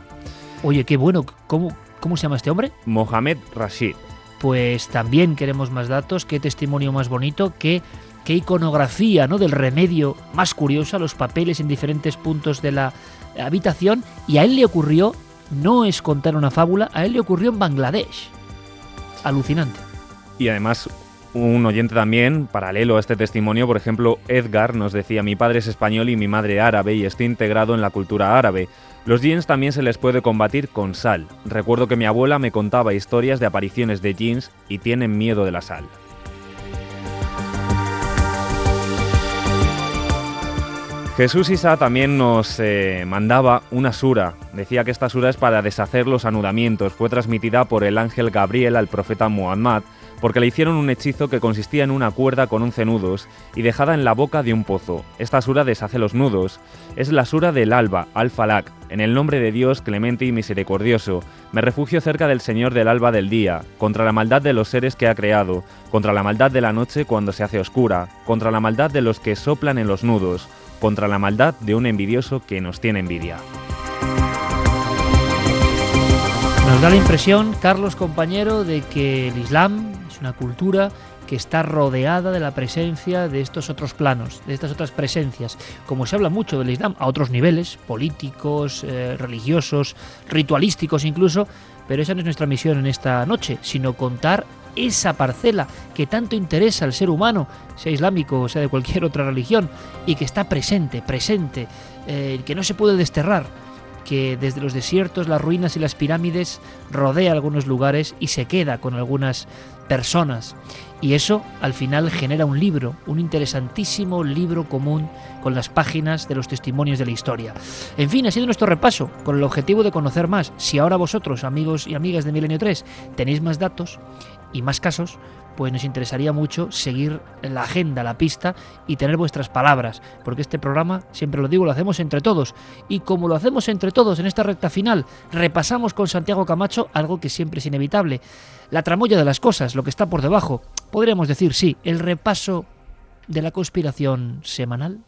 Oye, qué bueno. ¿Cómo, cómo se llama este hombre? Mohamed Rashid pues también queremos más datos, qué testimonio más bonito, qué, qué iconografía ¿no? del remedio más curiosa, los papeles en diferentes puntos de la habitación. Y a él le ocurrió, no es contar una fábula, a él le ocurrió en Bangladesh. Alucinante. Y además Un oyente también, paralelo a este testimonio, por ejemplo, Edgar nos decía, mi padre es español y mi madre árabe y estoy integrado en la cultura árabe. Los jeans también se les puede combatir con sal. Recuerdo que mi abuela me contaba historias de apariciones de jeans y tienen miedo de la sal. Jesús Isa también nos eh, mandaba una sura. Decía que esta sura es para deshacer los anudamientos. Fue transmitida por el ángel Gabriel al profeta Muhammad porque le hicieron un hechizo que consistía en una cuerda con 11 nudos y dejada en la boca de un pozo. Esta sura deshace los nudos. Es la sura del alba, Al-Falak. En el nombre de Dios clemente y misericordioso, me refugio cerca del Señor del alba del día, contra la maldad de los seres que ha creado, contra la maldad de la noche cuando se hace oscura, contra la maldad de los que soplan en los nudos, contra la maldad de un envidioso que nos tiene envidia. Nos da la impresión, Carlos compañero, de que el Islam una cultura que está rodeada de la presencia de estos otros planos, de estas otras presencias. Como se habla mucho del Islam a otros niveles, políticos, eh, religiosos, ritualísticos incluso, pero esa no es nuestra misión en esta noche, sino contar esa parcela que tanto interesa al ser humano, sea islámico o sea de cualquier otra religión, y que está presente, presente, eh, que no se puede desterrar que desde los desiertos, las ruinas y las pirámides rodea algunos lugares y se queda con algunas personas. Y eso al final genera un libro, un interesantísimo libro común con las páginas de los testimonios de la historia. En fin, ha sido nuestro repaso con el objetivo de conocer más. Si ahora vosotros, amigos y amigas de Milenio 3, tenéis más datos y más casos, pues nos interesaría mucho seguir la agenda, la pista y tener vuestras palabras, porque este programa, siempre lo digo, lo hacemos entre todos. Y como lo hacemos entre todos en esta recta final, repasamos con Santiago Camacho algo que siempre es inevitable, la tramoya de las cosas, lo que está por debajo. Podríamos decir, sí, el repaso de la conspiración semanal.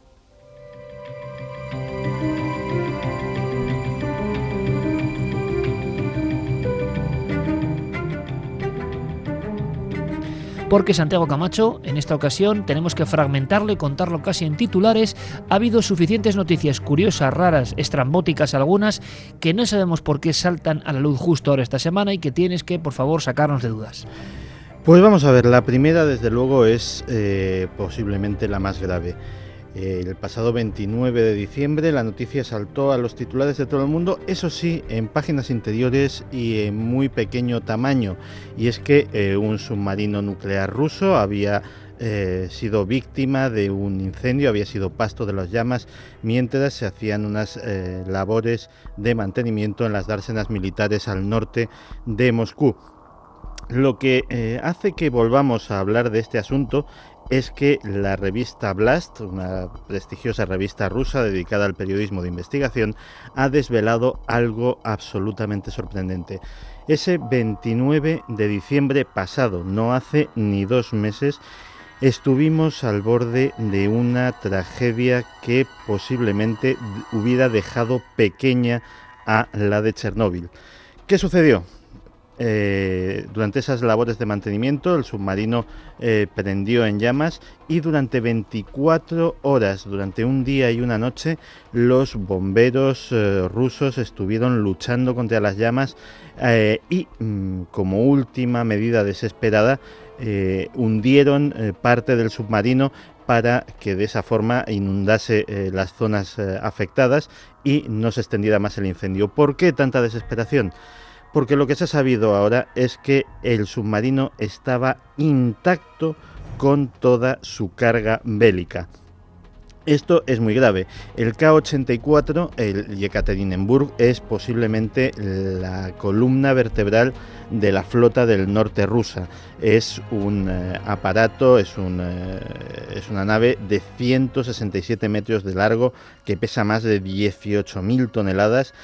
Porque Santiago Camacho, en esta ocasión, tenemos que fragmentarlo y contarlo casi en titulares. Ha habido suficientes noticias curiosas, raras, estrambóticas algunas, que no sabemos por qué saltan a la luz justo ahora esta semana y que tienes que, por favor, sacarnos de dudas. Pues vamos a ver, la primera desde luego es eh, posiblemente la más grave. El pasado 29 de diciembre la noticia saltó a los titulares de todo el mundo, eso sí, en páginas interiores y en muy pequeño tamaño. Y es que eh, un submarino nuclear ruso había eh, sido víctima de un incendio, había sido pasto de las llamas mientras se hacían unas eh, labores de mantenimiento en las dársenas militares al norte de Moscú. Lo que hace que volvamos a hablar de este asunto es que la revista Blast, una prestigiosa revista rusa dedicada al periodismo de investigación, ha desvelado algo absolutamente sorprendente. Ese 29 de diciembre pasado, no hace ni dos meses, estuvimos al borde de una tragedia que posiblemente hubiera dejado pequeña a la de Chernóbil. ¿Qué sucedió? Eh, durante esas labores de mantenimiento el submarino eh, prendió en llamas y durante 24 horas, durante un día y una noche, los bomberos eh, rusos estuvieron luchando contra las llamas y mm, como última medida desesperada hundieron parte del submarino para que de esa forma inundase las zonas afectadas y no se extendiera más el incendio. ¿Por qué tanta desesperación? Porque lo que se ha sabido ahora es que el submarino estaba intacto con toda su carga bélica. Esto es muy grave. El K-84, el Yekaterinburg, es posiblemente la columna vertebral de la flota del norte rusa. Es un eh, aparato, es, un, eh, es una nave de 167 metros de largo que pesa más de 18.000 toneladas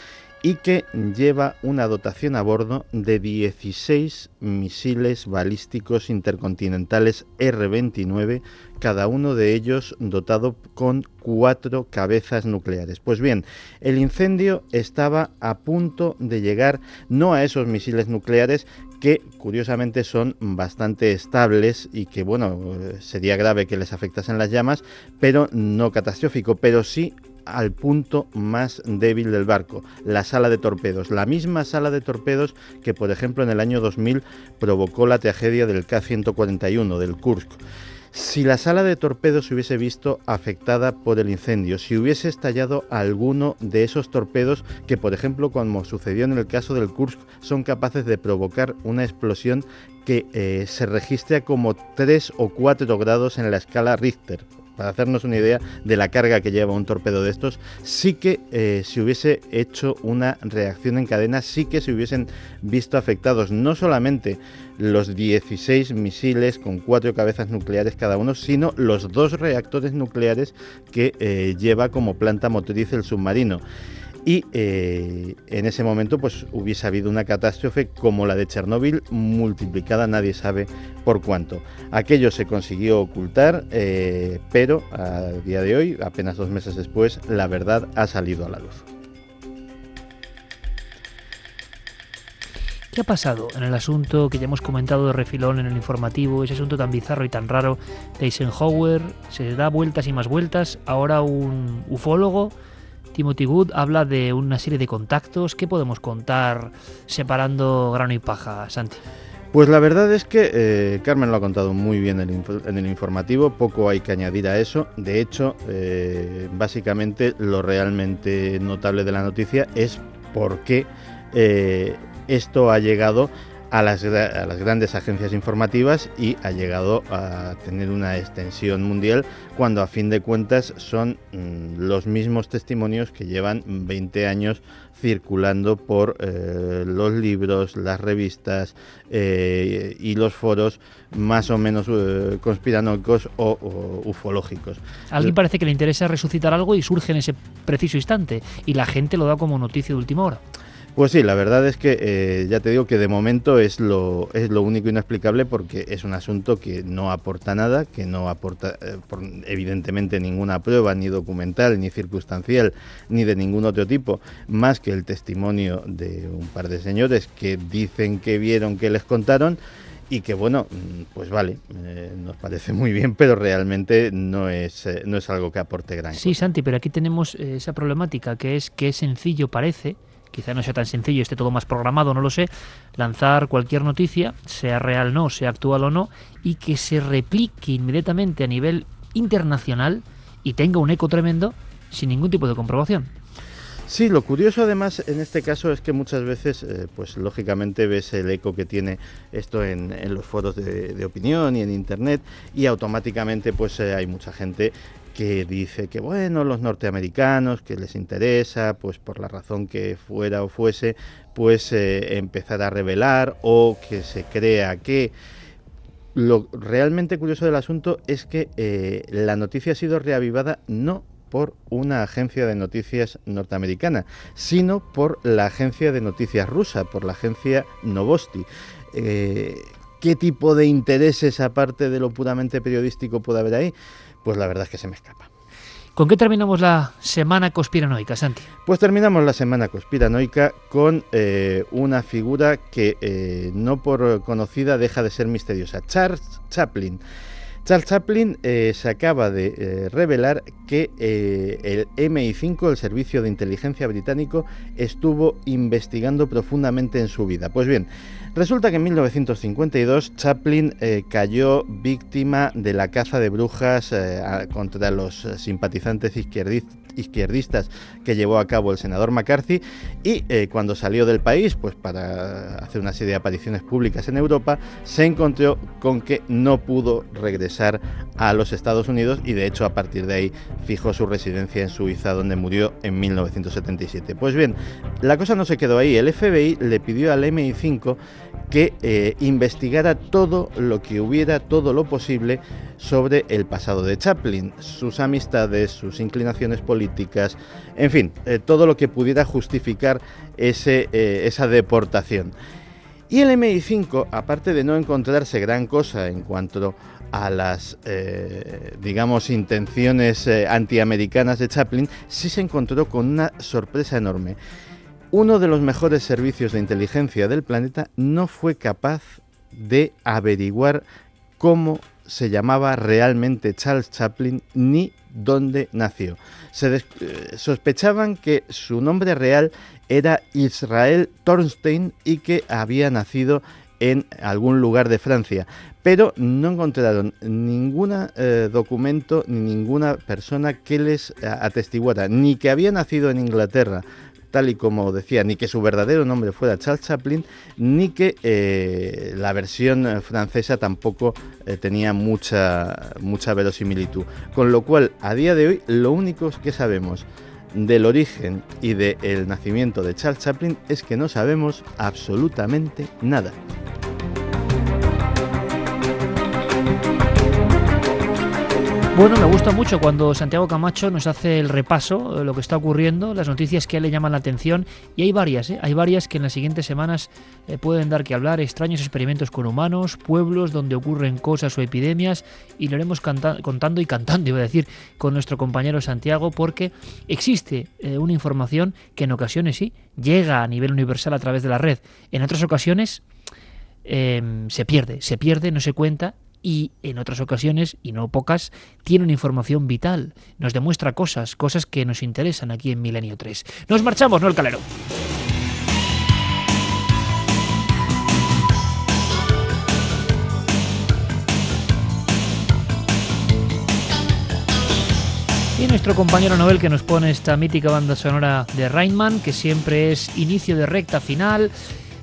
y que lleva una dotación a bordo de 16 misiles balísticos intercontinentales R-29, cada uno de ellos dotado con cuatro cabezas nucleares. Pues bien, el incendio estaba a punto de llegar no a esos misiles nucleares que curiosamente son bastante estables y que bueno, sería grave que les afectasen las llamas, pero no catastrófico, pero sí al punto más débil del barco, la sala de torpedos, la misma sala de torpedos que por ejemplo en el año 2000 provocó la tragedia del K-141 del Kursk. Si la sala de torpedos se hubiese visto afectada por el incendio, si hubiese estallado alguno de esos torpedos que, por ejemplo, como sucedió en el caso del Kursk, son capaces de provocar una explosión que eh, se registra como 3 o 4 grados en la escala Richter, para hacernos una idea de la carga que lleva un torpedo de estos, sí que eh, se hubiese hecho una reacción en cadena, sí que se hubiesen visto afectados no solamente los 16 misiles con cuatro cabezas nucleares cada uno, sino los dos reactores nucleares que eh, lleva como planta motriz el submarino y eh, en ese momento pues hubiese habido una catástrofe como la de Chernóbil multiplicada nadie sabe por cuánto. Aquello se consiguió ocultar, eh, pero a día de hoy, apenas dos meses después, la verdad ha salido a la luz. ¿Qué ha pasado en el asunto que ya hemos comentado de refilón en el informativo, ese asunto tan bizarro y tan raro de Eisenhower? Se da vueltas y más vueltas. Ahora un ufólogo Timothy Good habla de una serie de contactos. ¿Qué podemos contar separando grano y paja, Santi? Pues la verdad es que eh, Carmen lo ha contado muy bien en el informativo, poco hay que añadir a eso. De hecho, eh, básicamente lo realmente notable de la noticia es por qué eh, esto ha llegado a las, grandes agencias informativas y ha llegado a tener una extensión mundial cuando a fin de cuentas son mm, los mismos testimonios que llevan 20 años circulando por eh, los libros, las revistas eh, y los foros más o menos eh, conspiranoicos o, ufológicos. A alguien parece que le interesa resucitar algo y surge en ese preciso instante y la gente lo da como noticia de última hora. Pues sí, la verdad es que eh, ya te digo que de momento es lo, es lo único inexplicable porque es un asunto que no aporta nada, que no aporta eh, evidentemente ninguna prueba, ni documental, ni circunstancial, ni de ningún otro tipo, más que el testimonio de un par de señores que dicen que vieron, que les contaron y que bueno, mm, pues vale, eh, nos parece muy bien, pero realmente no es, no es algo que aporte gran Sí, Santi, pero aquí tenemos esa problemática que es que es sencillo parece quizá no sea tan sencillo, esté todo más programado, no lo sé, lanzar cualquier noticia, sea real o no, sea actual o no, y que se replique inmediatamente a nivel internacional y tenga un eco tremendo sin ningún tipo de comprobación. Sí, lo curioso además en este caso es que muchas veces, eh, pues lógicamente ves el eco que tiene esto en, los foros de, opinión y en internet y automáticamente pues eh, hay mucha gente que dice que bueno, los norteamericanos, que les interesa, pues por la razón que fuera o fuese, pues eh, empezar a revelar o que se crea que... Lo realmente curioso del asunto es que eh, la noticia ha sido reavivada no por una agencia de noticias norteamericana, sino por la agencia de noticias rusa, por la agencia Novosti. Eh, ¿Qué tipo de intereses, aparte de lo puramente periodístico, puede haber ahí? Pues la verdad es que se me escapa. ¿Con qué terminamos la semana conspiranoica, Santi? Pues terminamos la semana conspiranoica con eh, una figura que eh, no por conocida deja de ser misteriosa, Charles Chaplin. Charles Chaplin eh, se acaba de revelar que el MI5, el Servicio de Inteligencia Británico, estuvo investigando profundamente en su vida. Pues bien, Resulta que en 1952 Chaplin eh, cayó víctima de la caza de brujas eh, contra los eh, simpatizantes izquierdistas izquierdistas que llevó a cabo el senador McCarthy y eh, cuando salió del país, pues para hacer una serie de apariciones públicas en Europa, se encontró con que no pudo regresar a los Estados Unidos y de hecho a partir de ahí fijó su residencia en Suiza donde murió en 1977. Pues bien, la cosa no se quedó ahí, el FBI le pidió al MI5 que eh, investigara todo lo que hubiera, todo lo posible sobre el pasado de Chaplin, sus amistades, sus inclinaciones políticas, en fin, eh, todo lo que pudiera justificar ese, eh, esa deportación. Y el MI5, aparte de no encontrarse gran cosa en cuanto a las, digamos, intenciones antiamericanas de Chaplin, sí se encontró con una sorpresa enorme uno de los mejores servicios de inteligencia del planeta no fue capaz de averiguar cómo se llamaba realmente Charles Chaplin ni dónde nació. Se eh, sospechaban que su nombre real era Israel Thornstein y que había nacido en algún lugar de Francia, pero no encontraron ningún eh, documento ni ninguna persona que les eh, atestiguara ni que había nacido en Inglaterra, tal y como decía, ni que su verdadero nombre fuera Charles Chaplin, ni que eh, la versión francesa tampoco tenía mucha, mucha verosimilitud. Con lo cual, a día de hoy, lo único que sabemos del origen y del nacimiento de Charles Chaplin es que no sabemos absolutamente nada. Bueno, me gusta mucho cuando Santiago Camacho nos hace el repaso de lo que está ocurriendo, las noticias que él le llaman la atención, y hay varias, ¿eh? hay varias que en las siguientes semanas eh, pueden dar que hablar, extraños experimentos con humanos, pueblos donde ocurren cosas o epidemias, y lo haremos contando y cantando, iba a decir, con nuestro compañero Santiago, porque existe eh, una información que en ocasiones sí llega a nivel universal a través de la red, en otras ocasiones em, se pierde, se pierde, no se cuenta y en otras ocasiones, y no pocas, tiene una información vital, nos demuestra cosas, cosas que nos interesan aquí en Milenio 3. Nos marchamos, no el calero. Y nuestro compañero Nobel que nos pone esta mítica banda sonora de Rainman, que siempre es inicio de recta final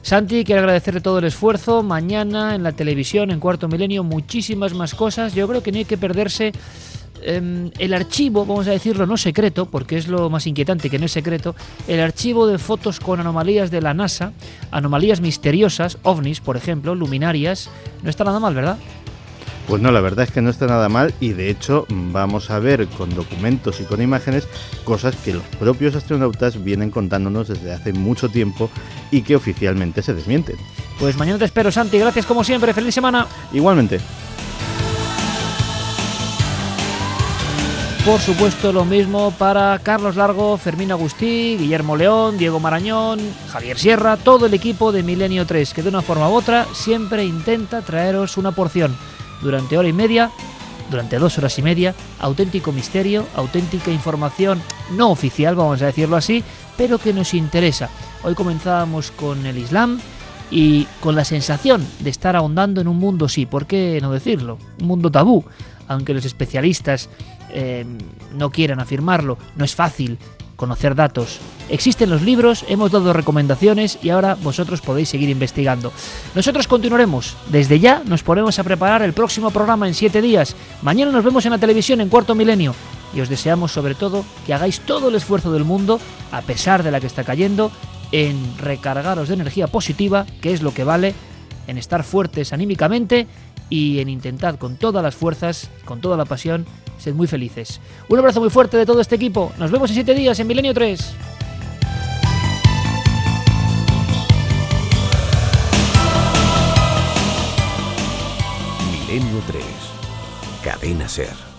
Santi, quiero agradecerle todo el esfuerzo. Mañana en la televisión, en Cuarto Milenio, muchísimas más cosas. Yo creo que no hay que perderse em, el archivo, vamos a decirlo, no secreto, porque es lo más inquietante que no es secreto, el archivo de fotos con anomalías de la NASA, anomalías misteriosas, ovnis, por ejemplo, luminarias. No está nada mal, ¿verdad? Pues no, la verdad es que no está nada mal y de hecho vamos a ver con documentos y con imágenes cosas que los propios astronautas vienen contándonos desde hace mucho tiempo y que oficialmente se desmienten. Pues mañana te espero, Santi. Gracias como siempre. Feliz semana. Igualmente. Por supuesto, lo mismo para Carlos Largo, Fermín Agustí, Guillermo León, Diego Marañón, Javier Sierra, todo el equipo de Milenio 3, que de una forma u otra siempre intenta traeros una porción durante hora y media, durante dos horas y media, auténtico misterio, auténtica información no oficial, vamos a decirlo así, pero que nos interesa. Hoy comenzábamos con el Islam y con la sensación de estar ahondando en un mundo, sí, ¿por qué no decirlo? Un mundo tabú, aunque los especialistas eh, no quieran afirmarlo, no es fácil conocer datos. Existen los libros, hemos dado recomendaciones y ahora vosotros podéis seguir investigando. Nosotros continuaremos. Desde ya nos ponemos a preparar el próximo programa en siete días. Mañana nos vemos en la televisión en Cuarto Milenio. Y os deseamos sobre todo que hagáis todo el esfuerzo del mundo, a pesar de la que está cayendo, en recargaros de energía positiva, que es lo que vale, en estar fuertes anímicamente y en intentar con todas las fuerzas, con toda la pasión, Sed muy felices. Un abrazo muy fuerte de todo este equipo. Nos vemos en siete días en Milenio 3. Milenio 3. Cadena Ser.